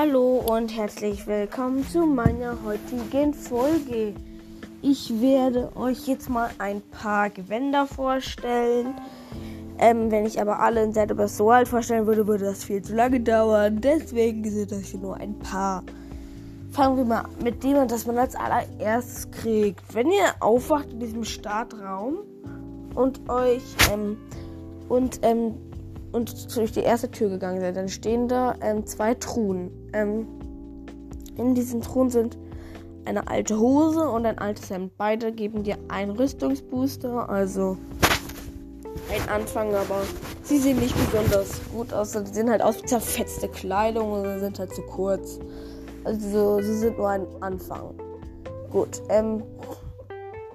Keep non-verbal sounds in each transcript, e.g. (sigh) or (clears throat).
Hallo und herzlich willkommen zu meiner heutigen Folge. Ich werde euch jetzt mal ein paar Gewänder vorstellen. Ähm, wenn ich aber alle in Set über so alt vorstellen würde, würde das viel zu lange dauern. Deswegen sind das hier nur ein paar. Fangen wir mal mit dem an, das man als allererstes kriegt. Wenn ihr aufwacht in diesem Startraum und euch ähm, und ähm, und durch die erste Tür gegangen seid, dann stehen da ähm, zwei Truhen. Ähm, in diesen Truhen sind eine alte Hose und ein altes Hemd. Beide geben dir einen Rüstungsbooster, also ein Anfang, aber sie sehen nicht besonders gut aus. Sie sehen halt aus wie zerfetzte Kleidung und sind halt zu kurz. Also sie sind nur ein Anfang. Gut, ähm,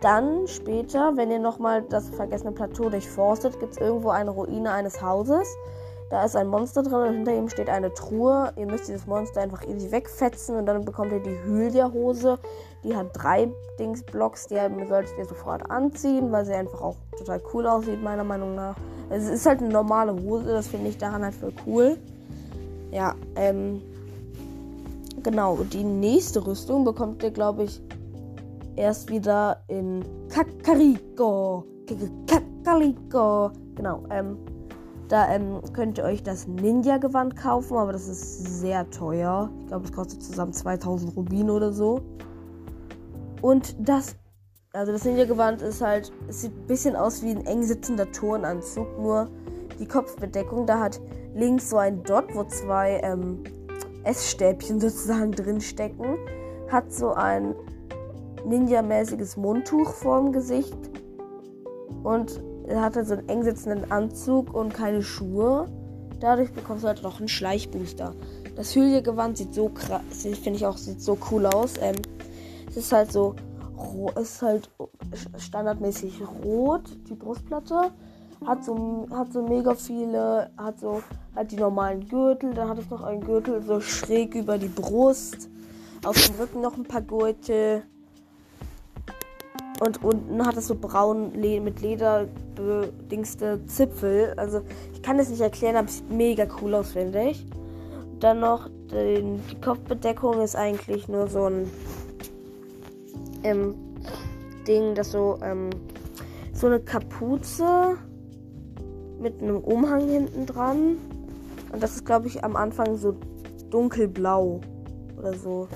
dann später, wenn ihr nochmal das vergessene Plateau durchforstet, gibt es irgendwo eine Ruine eines Hauses. Da ist ein Monster drin und hinter ihm steht eine Truhe. Ihr müsst dieses Monster einfach easy wegfetzen und dann bekommt ihr die Hylia-Hose. Die hat drei Dingsblocks, die solltet ihr sofort anziehen, weil sie einfach auch total cool aussieht, meiner Meinung nach. Es ist halt eine normale Hose, das finde ich daran halt voll cool. Ja, ähm. Genau, die nächste Rüstung bekommt ihr, glaube ich, erst wieder in Kakariko. Kakariko. Genau, ähm, da ähm, könnt ihr euch das Ninja-Gewand kaufen, aber das ist sehr teuer. Ich glaube, es kostet zusammen 2000 Rubine oder so. Und das, also das Ninja-Gewand ist halt, es sieht ein bisschen aus wie ein eng sitzender Turnanzug, nur die Kopfbedeckung, da hat links so ein Dot, wo zwei ähm, Essstäbchen sozusagen drin stecken, hat so ein Ninja-mäßiges Mundtuch vorm Gesicht und er hatte so einen eng sitzenden Anzug und keine Schuhe. Dadurch bekommst du halt noch einen Schleichbooster. Das Hylia-Gewand sieht so krass, finde ich auch, sieht so cool aus. Ähm, es ist halt so, ist halt standardmäßig rot, die Brustplatte. Hat so, hat so mega viele, hat so, hat die normalen Gürtel, dann hat es noch einen Gürtel so schräg über die Brust. Auf dem Rücken noch ein paar Gurte. Und unten hat es so braun mit Leder bedingste Zipfel. Also ich kann das nicht erklären, aber es sieht mega cool aus, finde ich. Dann noch den, die Kopfbedeckung ist eigentlich nur so ein ähm, Ding, das so ähm, so eine Kapuze mit einem Umhang hinten dran. Und das ist, glaube ich, am Anfang so dunkelblau oder so.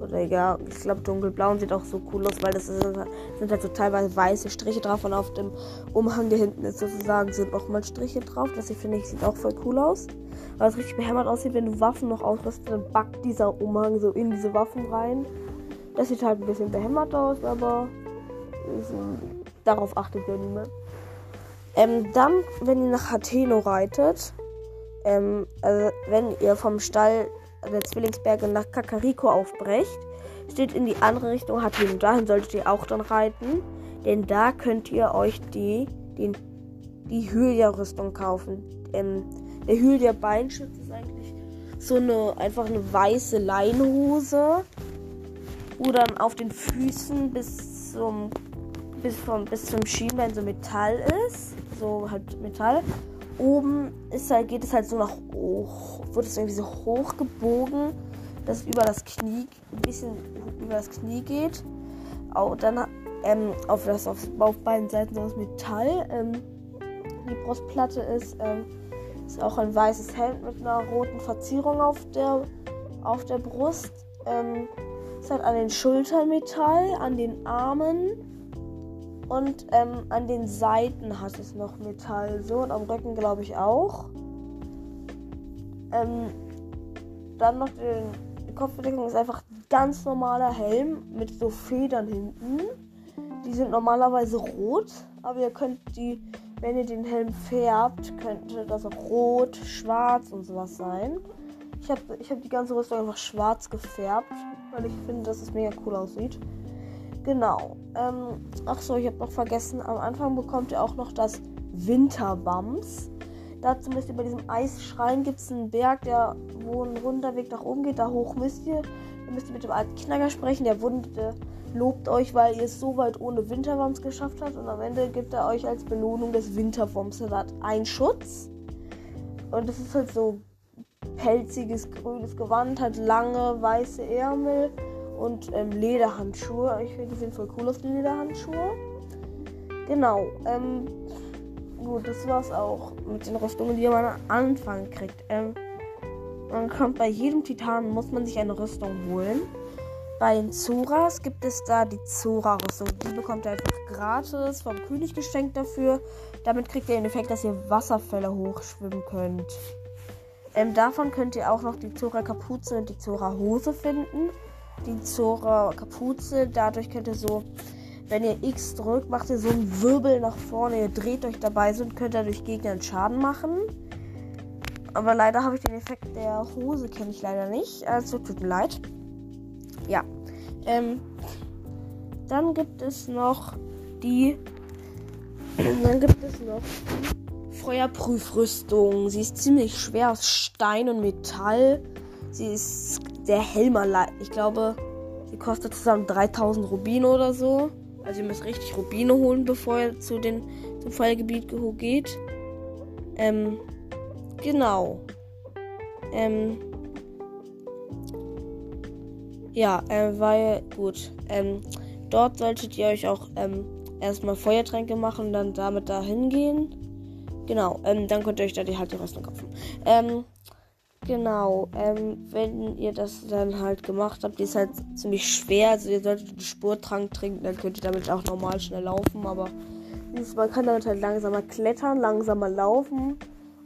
Oder ja, ich glaube dunkelblau sieht auch so cool aus, weil das ist, sind halt so teilweise weiße Striche drauf und auf dem Umhang hier hinten ist sozusagen sind nochmal Striche drauf. Das hier finde ich sieht auch voll cool aus. Weil es richtig behämmert aussieht, wenn du Waffen noch ausrüstest, dann backt dieser Umhang so in diese Waffen rein. Das sieht halt ein bisschen behämmert aus, aber ist, darauf achtet ja niemand. Ähm, dann, wenn ihr nach Hateno reitet, ähm, also wenn ihr vom Stall der Zwillingsberge nach Kakariko aufbrecht, steht in die andere Richtung Hateno. Dahin solltet ihr auch dann reiten, denn da könnt ihr euch die, den, die Hylia-Rüstung kaufen. Ähm, der Hylia-Beinschutz ist eigentlich so eine, einfach eine weiße Leinhose, wo dann auf den Füßen bis zum, bis vom, bis zum Schienbein so Metall ist. So halt Metall oben ist halt, geht es halt so nach hoch, wird es irgendwie so hoch gebogen, dass es über das Knie, ein bisschen über das Knie geht. Auch dann ähm, auf, das, auf, auf beiden Seiten so aus Metall. Ähm, die Brustplatte ist, ähm, ist auch ein weißes Hemd mit einer roten Verzierung auf der, auf der Brust. Ähm, ist halt an den Schultern Metall, an den Armen und ähm, an den Seiten hat es noch Metall. So und am Rücken glaube ich auch. Ähm, dann noch den, die Kopfbedeckung ist einfach ganz normaler Helm mit so Federn hinten. Die sind normalerweise rot, aber ihr könnt die, wenn ihr den Helm färbt, könnte das auch rot, schwarz und sowas sein. Ich habe ich hab die ganze Rüstung einfach schwarz gefärbt, weil ich finde, dass es mega cool aussieht. Genau. Ähm, ach so, ich habe noch vergessen, am Anfang bekommt ihr auch noch das Winterwams. Dazu müsst ihr bei diesem Eisschrein gibt es einen Berg, der, wo ein runder Weg nach oben geht. Da hoch müsst ihr. Da müsst ihr mit dem alten Knacker sprechen. Der Wunde lobt euch, weil ihr es so weit ohne Winterwams geschafft habt. Und am Ende gibt er euch als Belohnung des Winterwams. Er hat einen Schutz. Und das ist halt so pelziges grünes Gewand, hat lange weiße Ärmel und ähm, Lederhandschuhe. Ich finde, die sehen voll cool aus, die Lederhandschuhe. Genau. Ähm, gut, das war's auch mit den Rüstungen, die man am Anfang kriegt. Ähm, man kommt bei jedem Titan, muss man sich eine Rüstung holen. Bei den Zoras gibt es da die Zora-Rüstung. Die bekommt ihr einfach gratis vom König geschenkt dafür. Damit kriegt ihr den Effekt, dass ihr Wasserfälle hochschwimmen könnt. Ähm, davon könnt ihr auch noch die Zora-Kapuze und die Zora-Hose finden. Die Zora-Kapuze, dadurch könnt ihr so, wenn ihr X drückt, macht ihr so einen Wirbel nach vorne. Ihr dreht euch dabei so und könnt dadurch Gegnern Schaden machen. Aber leider habe ich den Effekt der Hose, kenne ich leider nicht. Also tut mir leid. Ja. Ähm, dann gibt es noch die. (clears throat) Dann gibt es noch die Feuerprüfrüstung. Sie ist ziemlich schwer aus Stein und Metall. Sie ist sehr Helmer. Ich glaube, sie kostet zusammen 3000 Rubine oder so. Also ihr müsst richtig Rubine holen, bevor ihr zu den, zum Feuergebiet geht. Ähm, genau. Ähm, ja, äh, weil, gut, ähm, dort solltet ihr euch auch ähm, erstmal Feuertränke machen und dann damit da hingehen. Genau, ähm, dann könnt ihr euch da die halt die Rüstung kaufen. Ähm, genau, ähm, wenn ihr das dann halt gemacht habt, die ist halt ziemlich schwer. Also ihr solltet einen Spurtrank trinken, dann könnt ihr damit auch normal schnell laufen, aber man kann damit halt langsamer klettern, langsamer laufen.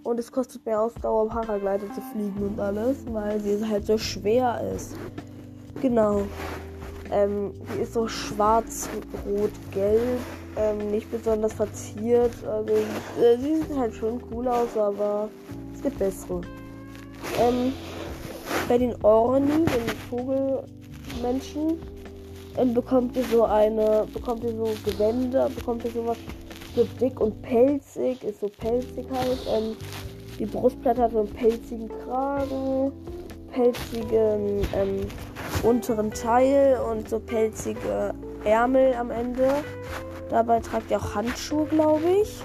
Und es kostet mehr Ausdauer, um Paragleiter zu fliegen und alles, weil sie halt so schwer ist. Genau. Ähm, die ist so schwarz, rot, gelb. Ähm, nicht besonders verziert. Also, äh, sie sieht halt schon cool aus, aber es gibt bessere. Ähm, bei den Orni, den Vogelmenschen, ähm, bekommt ihr so eine, bekommt ihr so Gewänder, bekommt ihr sowas so dick und pelzig, ist so pelzig halt. Ähm, die Brustplatte hat so einen pelzigen Kragen, pelzigen ähm, unteren Teil und so pelzige Ärmel am Ende. Dabei tragt ihr auch Handschuhe, glaube ich.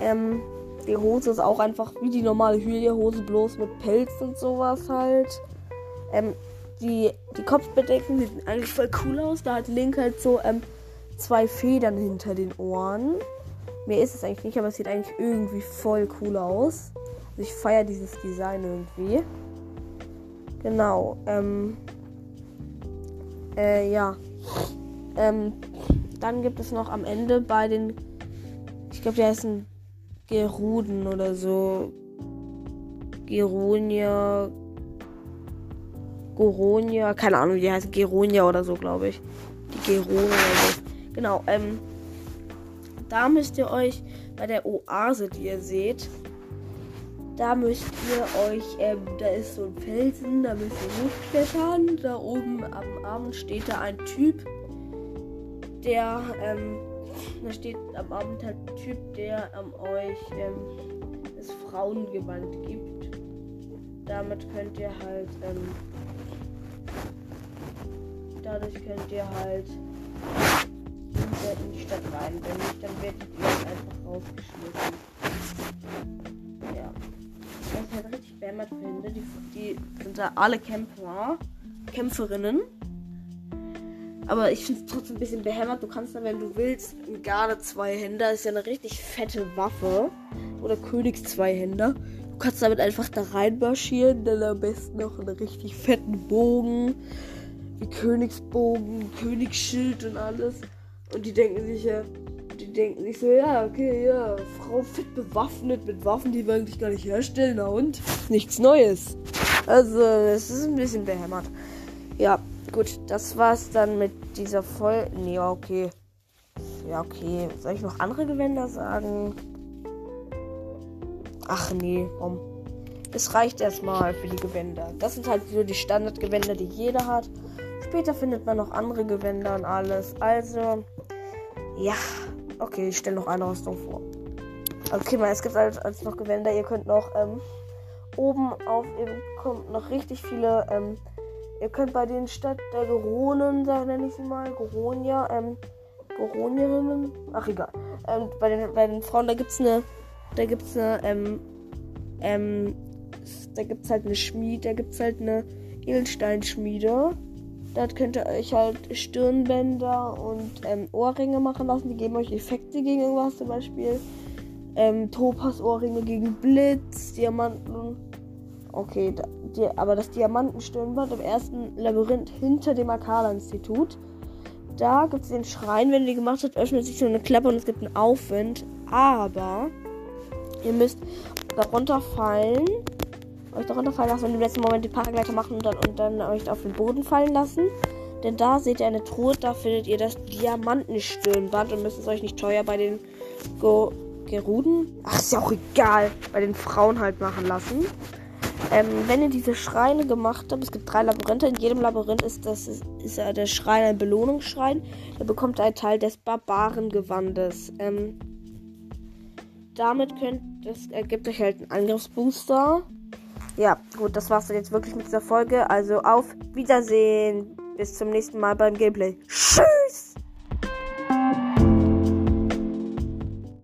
Ähm, die Hose ist auch einfach wie die normale Hylia-Hose, bloß mit Pelz und sowas halt. Ähm, die, die Kopfbedecken sieht eigentlich voll cool aus. Da hat Link halt so ähm, zwei Federn hinter den Ohren. Mehr ist es eigentlich nicht, aber es sieht eigentlich irgendwie voll cool aus. Also ich feiere dieses Design irgendwie. Genau. Ähm, äh, ja. Ähm, dann gibt es noch am Ende bei den. Ich glaube, die heißen Geruden oder so. Geronia. Goronia. Keine Ahnung, wie die heißen. Geronia oder so, glaube ich. Die Gerone oder so. Genau, ähm. Da müsst ihr euch bei der Oase, die ihr seht, da müsst ihr euch, ähm, da ist so ein Felsen, da müsst ihr hochklettern. Da oben am Abend steht da ein Typ, der, ähm, da steht am Abend halt Typ, der ähm, euch ähm, das Frauengewand gibt. Damit könnt ihr halt, ähm, dadurch könnt ihr halt in die Stadt rein. Wenn nicht, dann werdet ihr einfach rausgeschmissen ich halt richtig behämmert finde, die, die sind da alle Kämpfer, Kämpferinnen. Aber ich finde es trotzdem ein bisschen behämmert. Du kannst dann, wenn du willst, ein Garde Zweihänder ist ja eine richtig fette Waffe. Oder Königs Zweihänder. Du kannst damit einfach da reinmarschieren. Dann am besten noch einen richtig fetten Bogen. Wie Königsbogen, Königsschild und alles. Und die denken sich ja, die denken sich so, ja, okay, ja, Frau fit bewaffnet mit Waffen, die wir eigentlich gar nicht herstellen, na und? Nichts Neues. Also, es ist ein bisschen behämmert. Ja, gut, das war's dann mit dieser Folge. Nee, okay. Ja, okay. Soll ich noch andere Gewänder sagen? Ach nee, komm. Es reicht erstmal für die Gewänder. Das sind halt so die Standardgewänder, die jeder hat. Später findet man noch andere Gewänder und alles. Also, ja. Okay, ich stelle noch eine Rüstung vor. Okay, mal, es gibt halt als noch Gewänder. Ihr könnt noch ähm, oben auf eben kommt noch richtig viele. Ähm, ihr könnt bei den Stadt der Geronen, sag nenne ich sie mal, Goronia, ähm, Goronierinnen. Ach egal. Ähm, bei den bei den Frauen da gibt's eine, da gibt's eine ähm, ähm. Da gibt es halt eine Schmiede, da gibt es halt eine Edelsteinschmiede. Dort könnt ihr euch halt Stirnbänder und ähm, Ohrringe machen lassen. Die geben euch Effekte gegen irgendwas, zum Beispiel ähm, Topas-Ohrringe gegen Blitz, Diamanten. Okay, die, aber das Diamantenstirnband im ersten Labyrinth hinter dem Akala-Institut. Da gibt es den Schrein, wenn ihr gemacht habt, öffnet sich so eine Klappe und es gibt einen Aufwind. Aber ihr müsst darunter fallen euch darunter fallen lassen und im letzten Moment die Paragleiter machen und dann, und dann euch auf den Boden fallen lassen. Denn da seht ihr eine Truhe, da findet ihr das Diamantenstirnband und müsst es euch nicht teuer bei den Go Geruden, ach ist ja auch egal, bei den Frauen halt machen lassen. Ähm, wenn ihr diese Schreine gemacht habt, es gibt drei Labyrinthe, in jedem Labyrinth ist, das, ist, ist der Schrein ein Belohnungsschrein. Da bekommt einen Teil des Barbarengewandes. Ähm, damit könnt, das ergibt euch halt einen Angriffsbooster ja, gut, das war's dann jetzt wirklich mit dieser Folge. Also auf Wiedersehen. Bis zum nächsten Mal beim Gameplay. Tschüss!